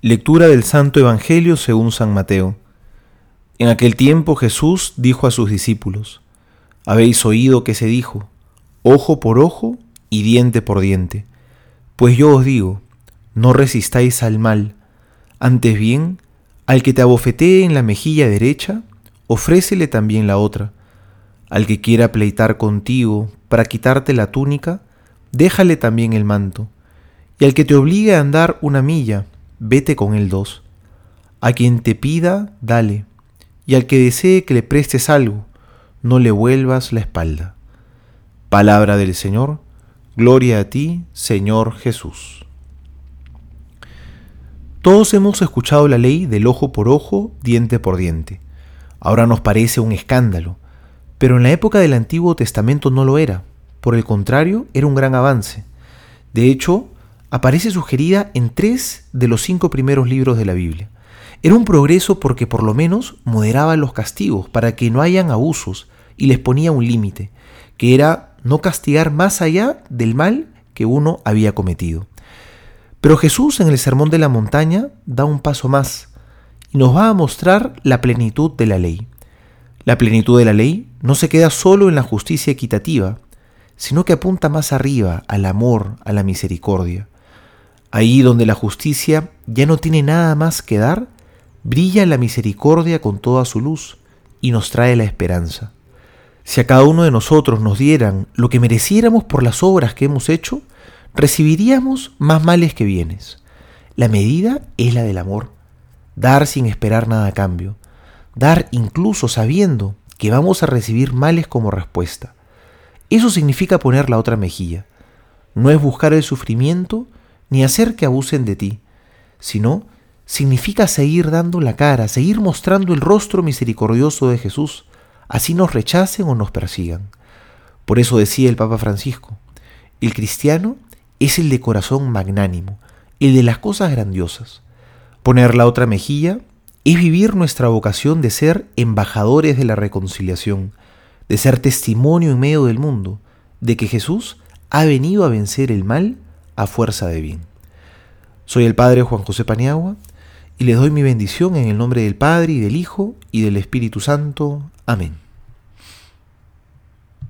Lectura del Santo Evangelio según San Mateo. En aquel tiempo Jesús dijo a sus discípulos, Habéis oído que se dijo, ojo por ojo y diente por diente. Pues yo os digo, no resistáis al mal, antes bien, al que te abofetee en la mejilla derecha, ofrécele también la otra. Al que quiera pleitar contigo para quitarte la túnica, déjale también el manto. Y al que te obligue a andar una milla, vete con él dos. A quien te pida, dale, y al que desee que le prestes algo, no le vuelvas la espalda. Palabra del Señor, gloria a ti, Señor Jesús. Todos hemos escuchado la ley del ojo por ojo, diente por diente. Ahora nos parece un escándalo, pero en la época del Antiguo Testamento no lo era. Por el contrario, era un gran avance. De hecho, aparece sugerida en tres de los cinco primeros libros de la Biblia. Era un progreso porque por lo menos moderaba los castigos para que no hayan abusos y les ponía un límite, que era no castigar más allá del mal que uno había cometido. Pero Jesús en el Sermón de la Montaña da un paso más y nos va a mostrar la plenitud de la ley. La plenitud de la ley no se queda solo en la justicia equitativa, sino que apunta más arriba al amor, a la misericordia. Ahí donde la justicia ya no tiene nada más que dar, brilla la misericordia con toda su luz y nos trae la esperanza. Si a cada uno de nosotros nos dieran lo que mereciéramos por las obras que hemos hecho, recibiríamos más males que bienes. La medida es la del amor, dar sin esperar nada a cambio, dar incluso sabiendo que vamos a recibir males como respuesta. Eso significa poner la otra mejilla. No es buscar el sufrimiento, ni hacer que abusen de ti, sino significa seguir dando la cara, seguir mostrando el rostro misericordioso de Jesús, así nos rechacen o nos persigan. Por eso decía el Papa Francisco, el cristiano es el de corazón magnánimo, el de las cosas grandiosas. Poner la otra mejilla es vivir nuestra vocación de ser embajadores de la reconciliación, de ser testimonio en medio del mundo, de que Jesús ha venido a vencer el mal a fuerza de bien. Soy el Padre Juan José Paniagua y les doy mi bendición en el nombre del Padre y del Hijo y del Espíritu Santo. Amén.